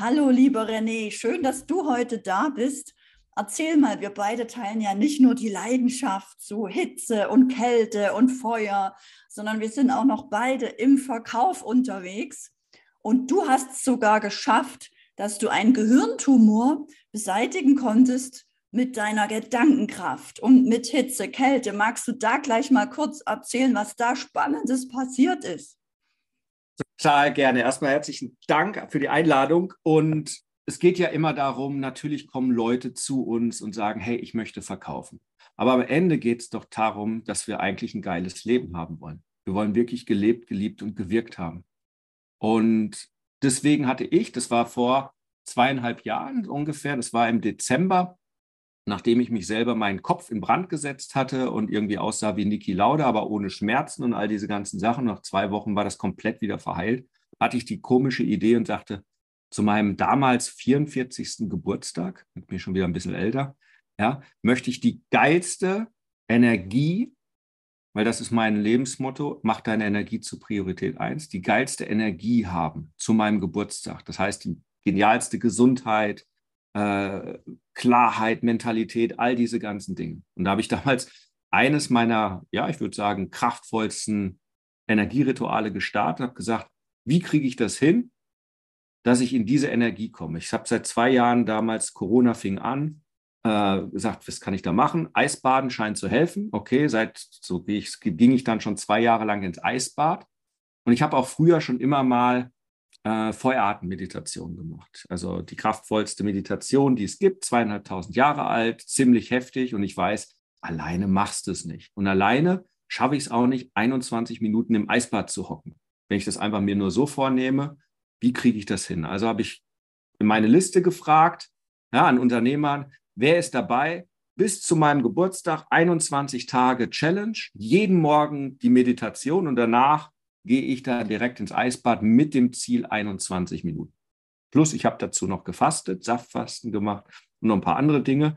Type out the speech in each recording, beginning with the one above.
Hallo, lieber René, schön, dass du heute da bist. Erzähl mal, wir beide teilen ja nicht nur die Leidenschaft zu Hitze und Kälte und Feuer, sondern wir sind auch noch beide im Verkauf unterwegs. Und du hast es sogar geschafft, dass du einen Gehirntumor beseitigen konntest mit deiner Gedankenkraft und mit Hitze, Kälte. Magst du da gleich mal kurz erzählen, was da Spannendes passiert ist? Total gerne. Erstmal herzlichen Dank für die Einladung. Und es geht ja immer darum, natürlich kommen Leute zu uns und sagen, hey, ich möchte verkaufen. Aber am Ende geht es doch darum, dass wir eigentlich ein geiles Leben haben wollen. Wir wollen wirklich gelebt, geliebt und gewirkt haben. Und deswegen hatte ich, das war vor zweieinhalb Jahren ungefähr, das war im Dezember, nachdem ich mich selber meinen Kopf in Brand gesetzt hatte und irgendwie aussah wie Niki Lauda, aber ohne Schmerzen und all diese ganzen Sachen, nach zwei Wochen war das komplett wieder verheilt, hatte ich die komische Idee und sagte, zu meinem damals 44. Geburtstag, mit mir schon wieder ein bisschen älter, ja, möchte ich die geilste Energie, weil das ist mein Lebensmotto, mach deine Energie zu Priorität 1, die geilste Energie haben zu meinem Geburtstag. Das heißt, die genialste Gesundheit, äh, Klarheit, Mentalität, all diese ganzen Dinge. Und da habe ich damals eines meiner, ja, ich würde sagen, kraftvollsten Energierituale gestartet, habe gesagt, wie kriege ich das hin, dass ich in diese Energie komme? Ich habe seit zwei Jahren damals, Corona fing an, äh, gesagt, was kann ich da machen? Eisbaden scheint zu helfen. Okay, seit so ich, ging ich dann schon zwei Jahre lang ins Eisbad. Und ich habe auch früher schon immer mal äh, Feueratemeditation gemacht. Also die kraftvollste Meditation, die es gibt, zweieinhalbtausend Jahre alt, ziemlich heftig. Und ich weiß, alleine machst du es nicht. Und alleine schaffe ich es auch nicht, 21 Minuten im Eisbad zu hocken. Wenn ich das einfach mir nur so vornehme, wie kriege ich das hin? Also habe ich in meine Liste gefragt, ja, an Unternehmern, wer ist dabei? Bis zu meinem Geburtstag 21 Tage Challenge, jeden Morgen die Meditation und danach gehe ich da direkt ins Eisbad mit dem Ziel 21 Minuten. Plus, ich habe dazu noch gefastet, Saftfasten gemacht und noch ein paar andere Dinge.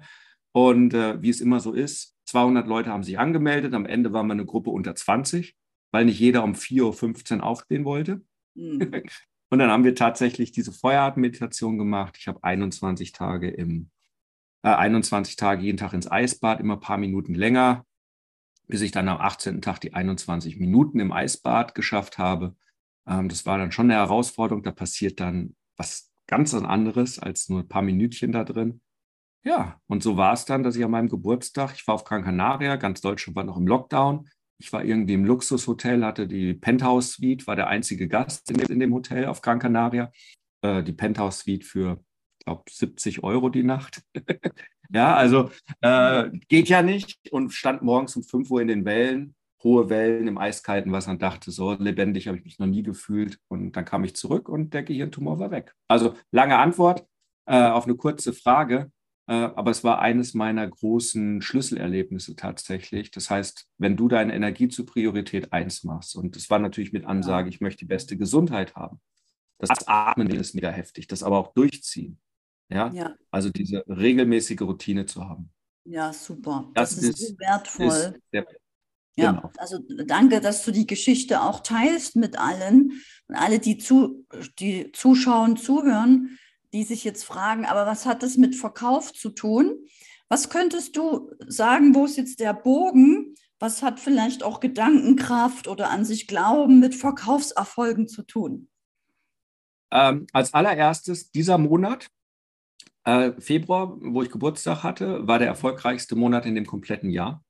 Und äh, wie es immer so ist, 200 Leute haben sich angemeldet. Am Ende waren wir eine Gruppe unter 20, weil nicht jeder um 4.15 Uhr aufstehen wollte. Mhm. Und dann haben wir tatsächlich diese Feueratemeditation gemacht. Ich habe 21 Tage im, äh, 21 Tage jeden Tag ins Eisbad, immer ein paar Minuten länger bis ich dann am 18. Tag die 21 Minuten im Eisbad geschafft habe. Ähm, das war dann schon eine Herausforderung. Da passiert dann was ganz anderes als nur ein paar Minütchen da drin. Ja, und so war es dann, dass ich an meinem Geburtstag, ich war auf Gran Canaria, ganz Deutschland war noch im Lockdown. Ich war irgendwie im Luxushotel, hatte die Penthouse Suite, war der einzige Gast in, dem Hotel auf Gran Canaria. Äh, die Penthouse Suite für, ich glaube, 70 Euro die Nacht. Ja, also äh, geht ja nicht und stand morgens um 5 Uhr in den Wellen, hohe Wellen im eiskalten Wasser und dachte, so lebendig habe ich mich noch nie gefühlt. Und dann kam ich zurück und der Gehirntumor war weg. Also lange Antwort äh, auf eine kurze Frage. Äh, aber es war eines meiner großen Schlüsselerlebnisse tatsächlich. Das heißt, wenn du deine Energie zur Priorität 1 machst, und das war natürlich mit Ansage, ich möchte die beste Gesundheit haben. Das Atmen ist mega heftig, das aber auch durchziehen. Ja? ja. Also diese regelmäßige Routine zu haben. Ja, super. Das, das ist, so wertvoll. Ist der, ja, genau. also danke, dass du die Geschichte auch teilst mit allen und alle, die, zu, die zuschauen, zuhören, die sich jetzt fragen, aber was hat das mit Verkauf zu tun? Was könntest du sagen, wo ist jetzt der Bogen? Was hat vielleicht auch Gedankenkraft oder an sich Glauben mit Verkaufserfolgen zu tun? Ähm, als allererstes, dieser Monat äh, Februar, wo ich Geburtstag hatte, war der erfolgreichste Monat in dem kompletten Jahr,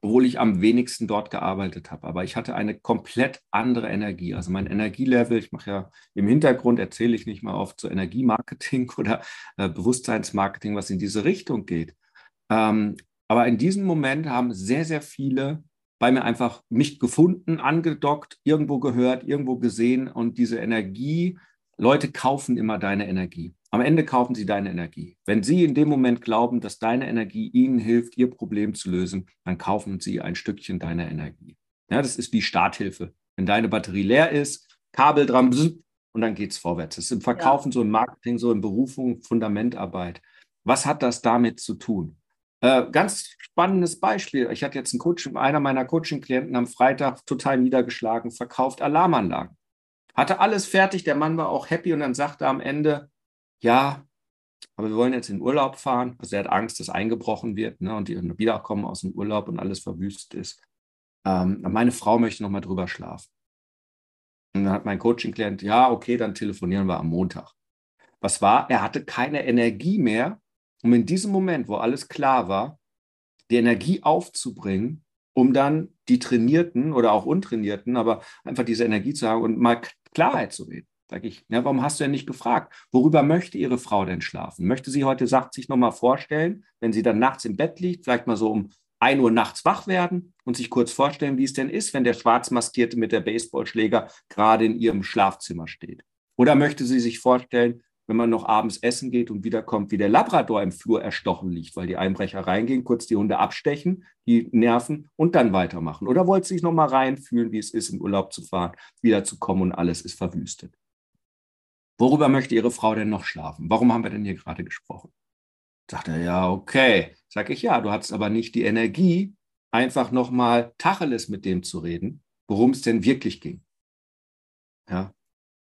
obwohl ich am wenigsten dort gearbeitet habe. Aber ich hatte eine komplett andere Energie. Also mein Energielevel, ich mache ja im Hintergrund, erzähle ich nicht mal oft so Energiemarketing oder äh, Bewusstseinsmarketing, was in diese Richtung geht. Ähm, aber in diesem Moment haben sehr, sehr viele bei mir einfach mich gefunden, angedockt, irgendwo gehört, irgendwo gesehen und diese Energie, Leute kaufen immer deine Energie. Am Ende kaufen sie deine Energie. Wenn sie in dem Moment glauben, dass deine Energie ihnen hilft, ihr Problem zu lösen, dann kaufen sie ein Stückchen deiner Energie. Ja, das ist wie Starthilfe. Wenn deine Batterie leer ist, Kabel dran und dann geht es vorwärts. Das ist im Verkaufen ja. so, im Marketing so, in Berufung, Fundamentarbeit. Was hat das damit zu tun? Äh, ganz spannendes Beispiel. Ich hatte jetzt einen Coach, einer meiner Coaching-Klienten am Freitag total niedergeschlagen, verkauft Alarmanlagen. Hatte alles fertig, der Mann war auch happy und dann sagte er am Ende, ja, aber wir wollen jetzt in Urlaub fahren. Also er hat Angst, dass eingebrochen wird ne, und die wiederkommen aus dem Urlaub und alles verwüstet ist. Ähm, meine Frau möchte noch mal drüber schlafen. Und dann hat mein Coaching-Klient, ja, okay, dann telefonieren wir am Montag. Was war? Er hatte keine Energie mehr, um in diesem Moment, wo alles klar war, die Energie aufzubringen, um dann die Trainierten oder auch Untrainierten, aber einfach diese Energie zu haben und mal Klarheit zu reden. Sag ich, ja, warum hast du denn nicht gefragt? Worüber möchte Ihre Frau denn schlafen? Möchte sie heute, sagt sich nochmal vorstellen, wenn sie dann nachts im Bett liegt, vielleicht mal so um 1 Uhr nachts wach werden und sich kurz vorstellen, wie es denn ist, wenn der Schwarzmaskierte mit der Baseballschläger gerade in ihrem Schlafzimmer steht? Oder möchte sie sich vorstellen, wenn man noch abends essen geht und wiederkommt, wie der Labrador im Flur erstochen liegt, weil die Einbrecher reingehen, kurz die Hunde abstechen, die nerven und dann weitermachen? Oder wollte sie sich nochmal reinfühlen, wie es ist, im Urlaub zu fahren, wiederzukommen und alles ist verwüstet? Worüber möchte Ihre Frau denn noch schlafen? Warum haben wir denn hier gerade gesprochen? Sagt er, ja, okay. Sag ich, ja, du hattest aber nicht die Energie, einfach nochmal Tacheles mit dem zu reden, worum es denn wirklich ging. Ja,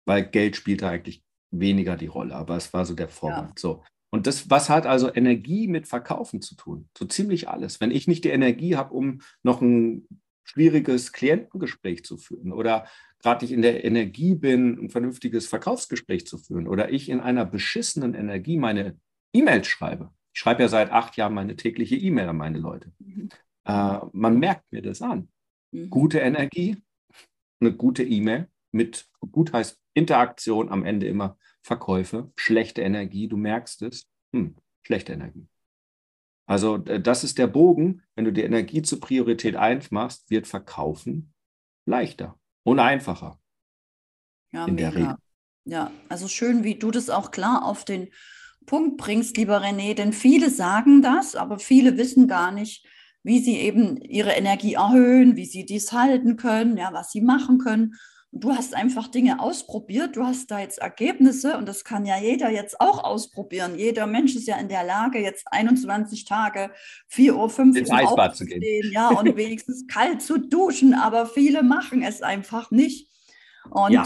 weil Geld spielte eigentlich weniger die Rolle, aber es war so der Vorwand. Ja. So. Und das, was hat also Energie mit Verkaufen zu tun? So ziemlich alles. Wenn ich nicht die Energie habe, um noch ein schwieriges Klientengespräch zu führen oder gerade nicht in der Energie bin, ein vernünftiges Verkaufsgespräch zu führen oder ich in einer beschissenen Energie meine E-Mails schreibe. Ich schreibe ja seit acht Jahren meine tägliche E-Mail an meine Leute. Mhm. Äh, man merkt mir das an. Mhm. Gute Energie, eine gute E-Mail mit, gut heißt Interaktion, am Ende immer Verkäufe, schlechte Energie, du merkst es, hm, schlechte Energie. Also das ist der Bogen, wenn du die Energie zur Priorität 1 machst, wird Verkaufen leichter und einfacher. Ja, in mega. der Regel. Ja, also schön, wie du das auch klar auf den Punkt bringst, lieber René, denn viele sagen das, aber viele wissen gar nicht, wie sie eben ihre Energie erhöhen, wie sie dies halten können, ja, was sie machen können. Du hast einfach Dinge ausprobiert, du hast da jetzt Ergebnisse und das kann ja jeder jetzt auch ausprobieren. Jeder Mensch ist ja in der Lage, jetzt 21 Tage, 4 Uhr, 5 Uhr Eisbad zu gehen. Ja, und wenigstens kalt zu duschen, aber viele machen es einfach nicht. Und ja.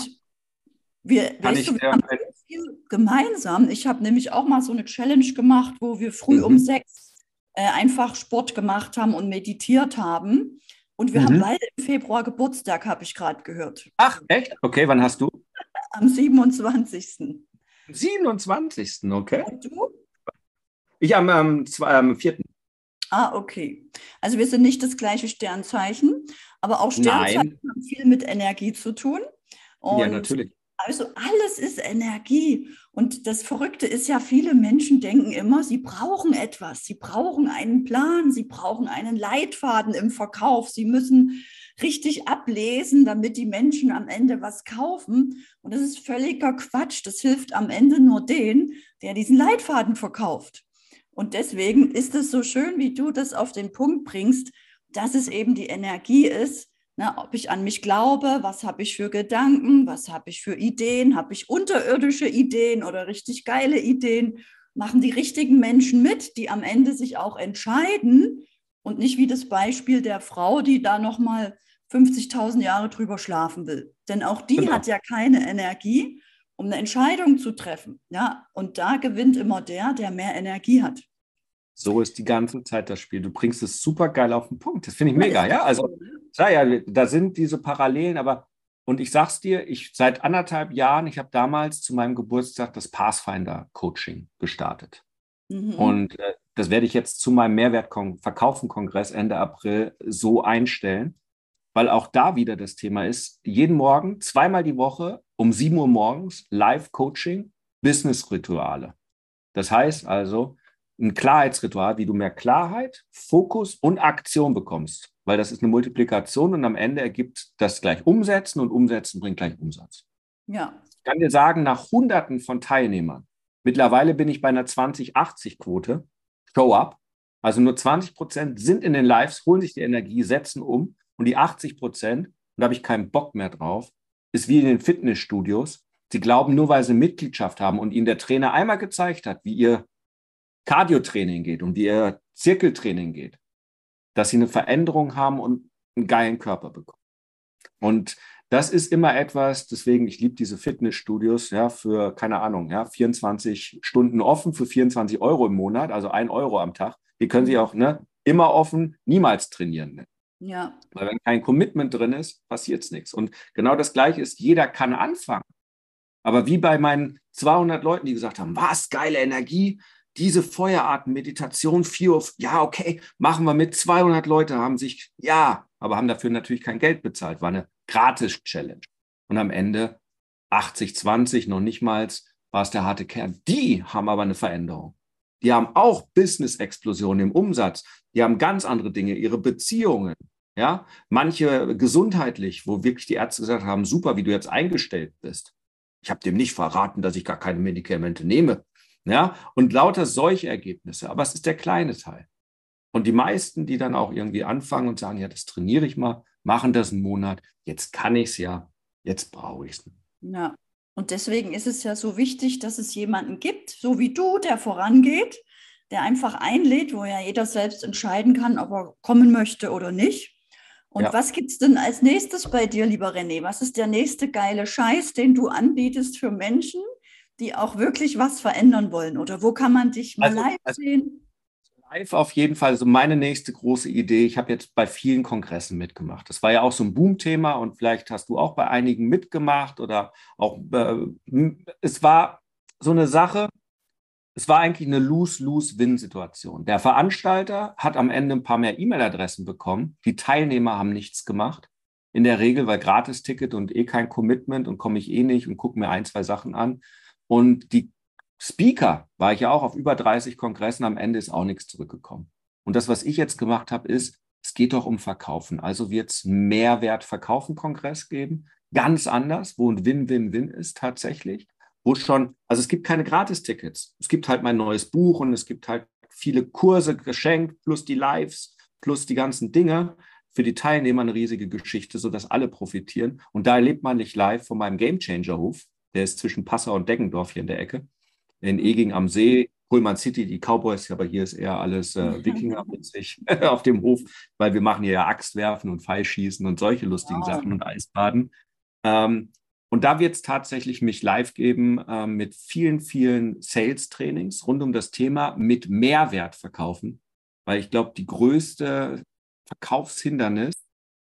wir, weißt du, wir haben viel gemeinsam. Ich habe nämlich auch mal so eine Challenge gemacht, wo wir früh mhm. um sechs äh, einfach Sport gemacht haben und meditiert haben. Und wir mhm. haben beide im Februar Geburtstag, habe ich gerade gehört. Ach, echt? Okay, wann hast du? Am 27. 27. Okay. Und du? Ich am, am, am 4. Ah, okay. Also wir sind nicht das gleiche Sternzeichen, aber auch Sternzeichen Nein. haben viel mit Energie zu tun. Und ja, natürlich. Also alles ist Energie. Und das Verrückte ist ja, viele Menschen denken immer, sie brauchen etwas, sie brauchen einen Plan, sie brauchen einen Leitfaden im Verkauf, sie müssen richtig ablesen, damit die Menschen am Ende was kaufen. Und das ist völliger Quatsch. Das hilft am Ende nur den, der diesen Leitfaden verkauft. Und deswegen ist es so schön, wie du das auf den Punkt bringst, dass es eben die Energie ist, Ne, ob ich an mich glaube, was habe ich für Gedanken, was habe ich für Ideen, habe ich unterirdische Ideen oder richtig geile Ideen, machen die richtigen Menschen mit, die am Ende sich auch entscheiden und nicht wie das Beispiel der Frau, die da nochmal 50.000 Jahre drüber schlafen will. Denn auch die genau. hat ja keine Energie, um eine Entscheidung zu treffen. Ja, und da gewinnt immer der, der mehr Energie hat. So ist die ganze Zeit das Spiel. Du bringst es super geil auf den Punkt. Das finde ich mega, ja. Also, ja, ja, da sind diese Parallelen, aber und ich sag's dir, ich seit anderthalb Jahren, ich habe damals zu meinem Geburtstag das Pathfinder-Coaching gestartet. Mhm. Und äh, das werde ich jetzt zu meinem Mehrwertverkaufen-Kongress Ende April so einstellen, weil auch da wieder das Thema ist, jeden Morgen, zweimal die Woche um 7 Uhr morgens Live-Coaching, Business-Rituale. Das heißt also, ein Klarheitsritual, wie du mehr Klarheit, Fokus und Aktion bekommst, weil das ist eine Multiplikation und am Ende ergibt das gleich Umsetzen und Umsetzen bringt gleich Umsatz. Ja. Ich kann dir sagen, nach Hunderten von Teilnehmern, mittlerweile bin ich bei einer 20-80-Quote, Show-up, also nur 20 Prozent sind in den Lives, holen sich die Energie, setzen um und die 80 Prozent, und da habe ich keinen Bock mehr drauf, ist wie in den Fitnessstudios. Sie glauben, nur weil sie Mitgliedschaft haben und ihnen der Trainer einmal gezeigt hat, wie ihr Cardio-Training geht und wie ihr Zirkeltraining geht, dass sie eine Veränderung haben und einen geilen Körper bekommen. Und das ist immer etwas, deswegen, ich liebe diese Fitnessstudios, ja, für, keine Ahnung, ja, 24 Stunden offen für 24 Euro im Monat, also ein Euro am Tag. Die können Sie auch, ne, immer offen, niemals trainieren. Ne? Ja. Weil wenn kein Commitment drin ist, passiert es nichts. Und genau das Gleiche ist, jeder kann anfangen. Aber wie bei meinen 200 Leuten, die gesagt haben, was, geile Energie, diese Feuerarten, Meditation, vier Uhr, ja, okay, machen wir mit. 200 Leute haben sich, ja, aber haben dafür natürlich kein Geld bezahlt. War eine Gratis-Challenge. Und am Ende 80, 20, noch nicht mal, war es der harte Kern. Die haben aber eine Veränderung. Die haben auch Business-Explosionen im Umsatz. Die haben ganz andere Dinge, ihre Beziehungen. Ja, manche gesundheitlich, wo wirklich die Ärzte gesagt haben, super, wie du jetzt eingestellt bist. Ich habe dem nicht verraten, dass ich gar keine Medikamente nehme. Ja, und lauter solche Ergebnisse. Aber es ist der kleine Teil. Und die meisten, die dann auch irgendwie anfangen und sagen, ja, das trainiere ich mal, machen das einen Monat, jetzt kann ich es ja, jetzt brauche ich es. Ja, und deswegen ist es ja so wichtig, dass es jemanden gibt, so wie du, der vorangeht, der einfach einlädt, wo ja jeder selbst entscheiden kann, ob er kommen möchte oder nicht. Und ja. was gibt es denn als nächstes bei dir, lieber René? Was ist der nächste geile Scheiß, den du anbietest für Menschen, die auch wirklich was verändern wollen? Oder wo kann man dich mal also, live also, sehen? Live auf jeden Fall. Also meine nächste große Idee. Ich habe jetzt bei vielen Kongressen mitgemacht. Das war ja auch so ein Boomthema und vielleicht hast du auch bei einigen mitgemacht oder auch. Äh, es war so eine Sache. Es war eigentlich eine Lose-Lose-Win-Situation. Der Veranstalter hat am Ende ein paar mehr E-Mail-Adressen bekommen. Die Teilnehmer haben nichts gemacht. In der Regel, weil Gratis-Ticket und eh kein Commitment und komme ich eh nicht und gucke mir ein, zwei Sachen an. Und die Speaker war ich ja auch auf über 30 Kongressen, am Ende ist auch nichts zurückgekommen. Und das, was ich jetzt gemacht habe, ist, es geht doch um Verkaufen. Also wird es Mehrwert Verkaufen Kongress geben, ganz anders, wo ein Win-Win-Win ist tatsächlich, wo schon, also es gibt keine Gratistickets. Es gibt halt mein neues Buch und es gibt halt viele Kurse geschenkt, plus die Lives, plus die ganzen Dinge. Für die Teilnehmer eine riesige Geschichte, sodass alle profitieren. Und da erlebt man nicht live von meinem Gamechanger-Hof, der ist zwischen Passau und Deggendorf hier in der Ecke. In Eging am See, Pullman City, die Cowboys, aber hier ist eher alles äh, Wikinger-mäßig auf dem Hof, weil wir machen hier ja Axtwerfen und Pfeilschießen und solche lustigen wow. Sachen und Eisbaden. Ähm, und da wird es tatsächlich mich live geben äh, mit vielen, vielen Sales-Trainings rund um das Thema mit Mehrwert verkaufen, weil ich glaube, die größte Verkaufshindernis,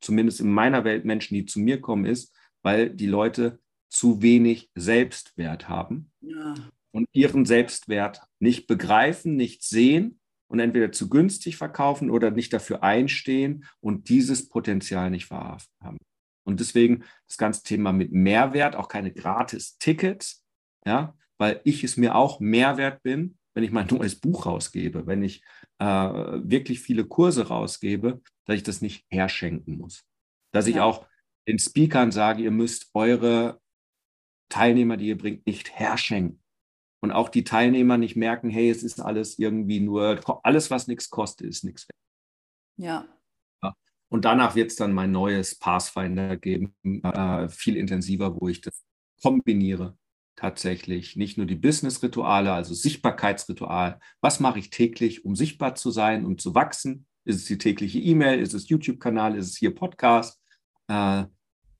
zumindest in meiner Welt Menschen, die zu mir kommen, ist, weil die Leute zu wenig Selbstwert haben ja. und ihren Selbstwert nicht begreifen, nicht sehen und entweder zu günstig verkaufen oder nicht dafür einstehen und dieses Potenzial nicht verhaften haben. Und deswegen das ganze Thema mit Mehrwert, auch keine Gratis-Tickets, ja, weil ich es mir auch Mehrwert bin, wenn ich mein neues Buch rausgebe, wenn ich äh, wirklich viele Kurse rausgebe, dass ich das nicht herschenken muss. Dass ja. ich auch den Speakern sage, ihr müsst eure Teilnehmer, die ihr bringt, nicht herschenken. Und auch die Teilnehmer nicht merken, hey, es ist alles irgendwie nur, alles, was nichts kostet, ist nichts wert. Ja. ja. Und danach wird es dann mein neues Pathfinder geben, äh, viel intensiver, wo ich das kombiniere tatsächlich. Nicht nur die Business-Rituale, also Sichtbarkeitsritual. Was mache ich täglich, um sichtbar zu sein, um zu wachsen? Ist es die tägliche E-Mail? Ist es YouTube-Kanal? Ist es hier Podcast? Äh,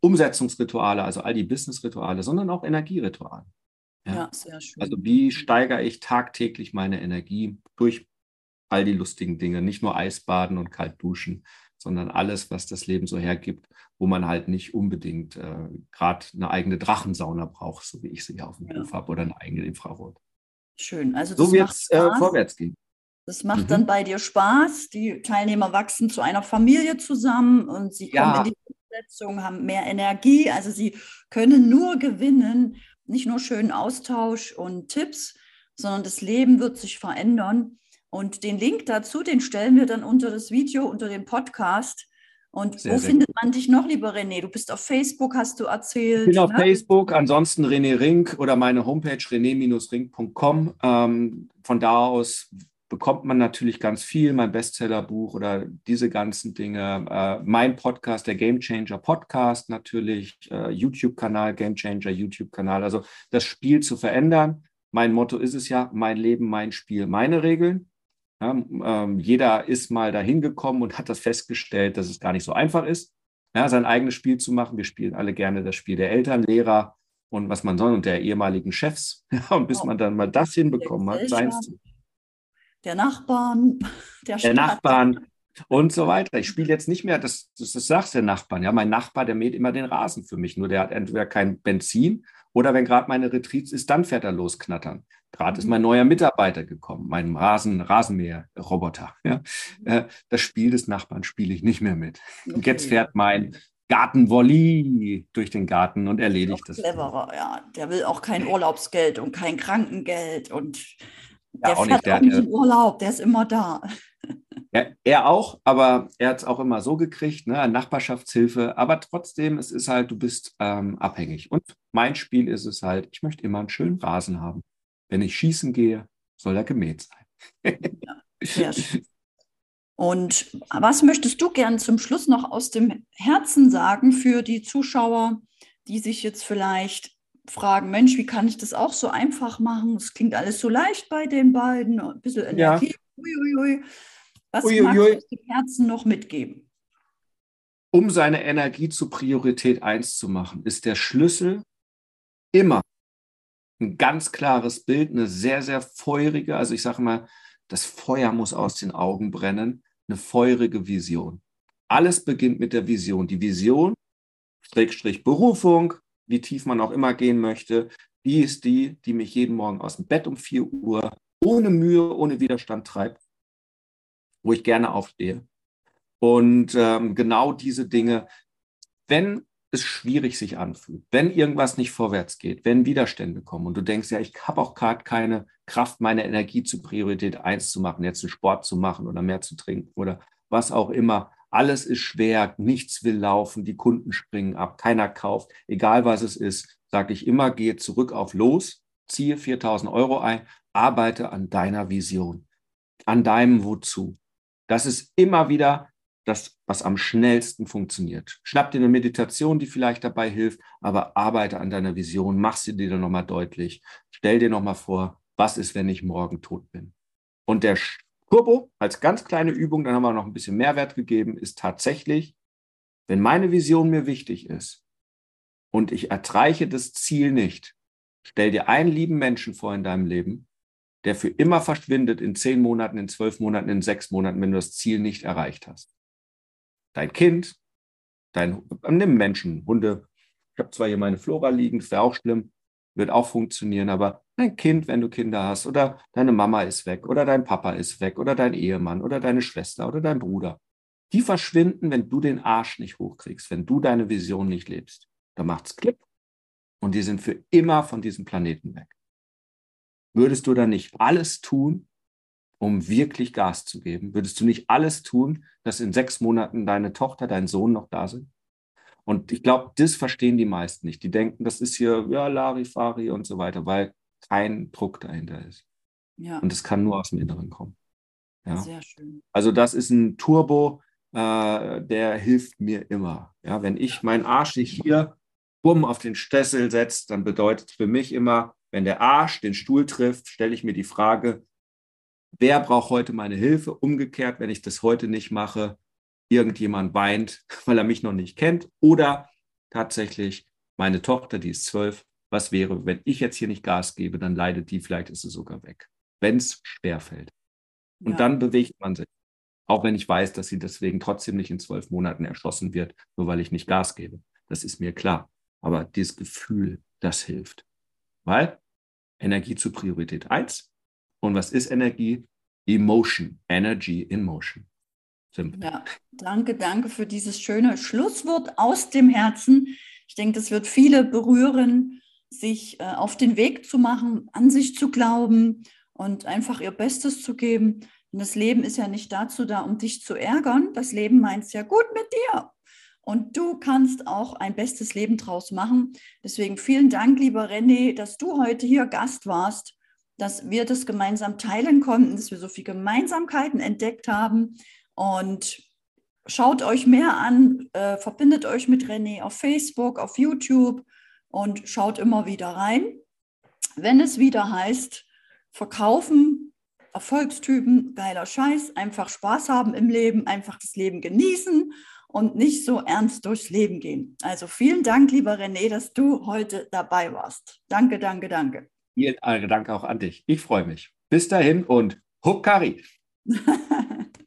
Umsetzungsrituale, also all die Business-Rituale, sondern auch Energierituale. Ja. ja, sehr schön. Also wie steigere ich tagtäglich meine Energie durch all die lustigen Dinge, nicht nur Eisbaden und kalt duschen, sondern alles, was das Leben so hergibt, wo man halt nicht unbedingt äh, gerade eine eigene Drachensauna braucht, so wie ich sie hier auf dem ja. Hof habe, oder eine eigene Infrarot. Schön. Also so wird es äh, vorwärts gehen. Das macht mhm. dann bei dir Spaß. Die Teilnehmer wachsen zu einer Familie zusammen und sie kommen ja. in die Umsetzung, haben mehr Energie. Also sie können nur gewinnen, nicht nur schönen Austausch und Tipps, sondern das Leben wird sich verändern. Und den Link dazu, den stellen wir dann unter das Video, unter dem Podcast. Und sehr, wo sehr findet gut. man dich noch, lieber René? Du bist auf Facebook, hast du erzählt. Ich bin auf ne? Facebook, ansonsten René Rink oder meine Homepage rené-rink.com. Ähm, von da aus bekommt man natürlich ganz viel, mein Bestsellerbuch oder diese ganzen Dinge. Äh, mein Podcast, der Game Changer Podcast natürlich, äh, YouTube-Kanal, Game Changer YouTube-Kanal. Also das Spiel zu verändern. Mein Motto ist es ja, mein Leben, mein Spiel, meine Regeln. Ja, ähm, jeder ist mal dahin gekommen und hat das festgestellt, dass es gar nicht so einfach ist. ja, sein eigenes Spiel zu machen. Wir spielen alle gerne das Spiel der Eltern, Lehrer und was man soll und der ehemaligen Chefs. Ja, und bis man dann mal das hinbekommen hat, seins zu. Der Nachbarn, der, der Nachbarn und so weiter. Ich spiele jetzt nicht mehr, das, das, das sagst der Nachbarn. Ja, mein Nachbar, der mäht immer den Rasen für mich. Nur der hat entweder kein Benzin oder wenn gerade meine Retreats ist, dann fährt er losknattern. Gerade ist mein neuer Mitarbeiter gekommen, mein Rasen, Rasenmäher-Roboter. Ja. Äh, das Spiel des Nachbarn spiele ich nicht mehr mit. Und jetzt fährt mein Gartenvolley durch den Garten und erledigt das. Cleverer, ja. Der will auch kein Urlaubsgeld und kein Krankengeld und der ja, auch fährt nicht, der, auch nicht in Urlaub, der ist immer da. Ja, er auch, aber er hat es auch immer so gekriegt, ne, Nachbarschaftshilfe. Aber trotzdem, es ist halt, du bist ähm, abhängig. Und mein Spiel ist es halt, ich möchte immer einen schönen Rasen haben. Wenn ich schießen gehe, soll er gemäht sein. ja, sehr schön. Und was möchtest du gern zum Schluss noch aus dem Herzen sagen für die Zuschauer, die sich jetzt vielleicht fragen, Mensch, wie kann ich das auch so einfach machen? Es klingt alles so leicht bei den beiden, ein bisschen Energie. Ja. Uiuiui. Was Uiuiui. magst du dem Herzen noch mitgeben? Um seine Energie zur Priorität 1 zu machen, ist der Schlüssel immer ein ganz klares Bild, eine sehr, sehr feurige, also ich sage mal, das Feuer muss aus den Augen brennen, eine feurige Vision. Alles beginnt mit der Vision. Die Vision, Strich, Berufung, wie tief man auch immer gehen möchte, die ist die, die mich jeden Morgen aus dem Bett um 4 Uhr ohne Mühe, ohne Widerstand treibt wo ich gerne aufstehe. Und ähm, genau diese Dinge, wenn es schwierig sich anfühlt, wenn irgendwas nicht vorwärts geht, wenn Widerstände kommen und du denkst, ja, ich habe auch gerade keine Kraft, meine Energie zu Priorität 1 zu machen, jetzt einen Sport zu machen oder mehr zu trinken oder was auch immer. Alles ist schwer, nichts will laufen, die Kunden springen ab, keiner kauft, egal was es ist, sage ich immer, gehe zurück auf los, ziehe 4000 Euro ein, arbeite an deiner Vision, an deinem Wozu. Das ist immer wieder das, was am schnellsten funktioniert. Schnapp dir eine Meditation, die vielleicht dabei hilft, aber arbeite an deiner Vision, mach sie dir nochmal deutlich. Stell dir nochmal vor, was ist, wenn ich morgen tot bin? Und der Turbo als ganz kleine Übung, dann haben wir noch ein bisschen Mehrwert gegeben, ist tatsächlich, wenn meine Vision mir wichtig ist und ich erreiche das Ziel nicht, stell dir einen lieben Menschen vor in deinem Leben, der für immer verschwindet in zehn Monaten, in zwölf Monaten, in sechs Monaten, wenn du das Ziel nicht erreicht hast. Dein Kind, dein, nimm Menschen, Hunde. Ich habe zwar hier meine Flora liegen, das wäre auch schlimm, wird auch funktionieren, aber dein Kind, wenn du Kinder hast, oder deine Mama ist weg, oder dein Papa ist weg, oder dein Ehemann, oder deine Schwester, oder dein Bruder, die verschwinden, wenn du den Arsch nicht hochkriegst, wenn du deine Vision nicht lebst. Da macht's Klipp und die sind für immer von diesem Planeten weg würdest du dann nicht alles tun, um wirklich Gas zu geben? Würdest du nicht alles tun, dass in sechs Monaten deine Tochter, dein Sohn noch da sind? Und ich glaube, das verstehen die meisten nicht. Die denken, das ist hier, ja, Larifari und so weiter, weil kein Druck dahinter ist. Ja. Und es kann nur aus dem Inneren kommen. Ja. Sehr schön. Also das ist ein Turbo, äh, der hilft mir immer. Ja, wenn ich meinen Arsch nicht hier bumm auf den Stessel setze, dann bedeutet für mich immer, wenn der Arsch den Stuhl trifft, stelle ich mir die Frage, wer braucht heute meine Hilfe? Umgekehrt, wenn ich das heute nicht mache, irgendjemand weint, weil er mich noch nicht kennt. Oder tatsächlich meine Tochter, die ist zwölf, was wäre, wenn ich jetzt hier nicht Gas gebe, dann leidet die, vielleicht ist sie sogar weg, wenn es schwerfällt. Und ja. dann bewegt man sich. Auch wenn ich weiß, dass sie deswegen trotzdem nicht in zwölf Monaten erschossen wird, nur weil ich nicht Gas gebe. Das ist mir klar. Aber dieses Gefühl, das hilft. Weil Energie zu Priorität 1. Und was ist Energie? Emotion, Energy in Motion. Simpel. Ja, danke, danke für dieses schöne Schlusswort aus dem Herzen. Ich denke, das wird viele berühren, sich äh, auf den Weg zu machen, an sich zu glauben und einfach ihr Bestes zu geben. Und das Leben ist ja nicht dazu da, um dich zu ärgern. Das Leben meint es ja gut mit dir. Und du kannst auch ein bestes Leben draus machen. Deswegen vielen Dank, lieber René, dass du heute hier Gast warst, dass wir das gemeinsam teilen konnten, dass wir so viele Gemeinsamkeiten entdeckt haben. Und schaut euch mehr an, äh, verbindet euch mit René auf Facebook, auf YouTube und schaut immer wieder rein. Wenn es wieder heißt, verkaufen, Erfolgstypen, geiler Scheiß, einfach Spaß haben im Leben, einfach das Leben genießen und nicht so ernst durchs Leben gehen. Also vielen Dank, lieber René, dass du heute dabei warst. Danke, danke, danke. Vielen Dank auch an dich. Ich freue mich. Bis dahin und Huckari.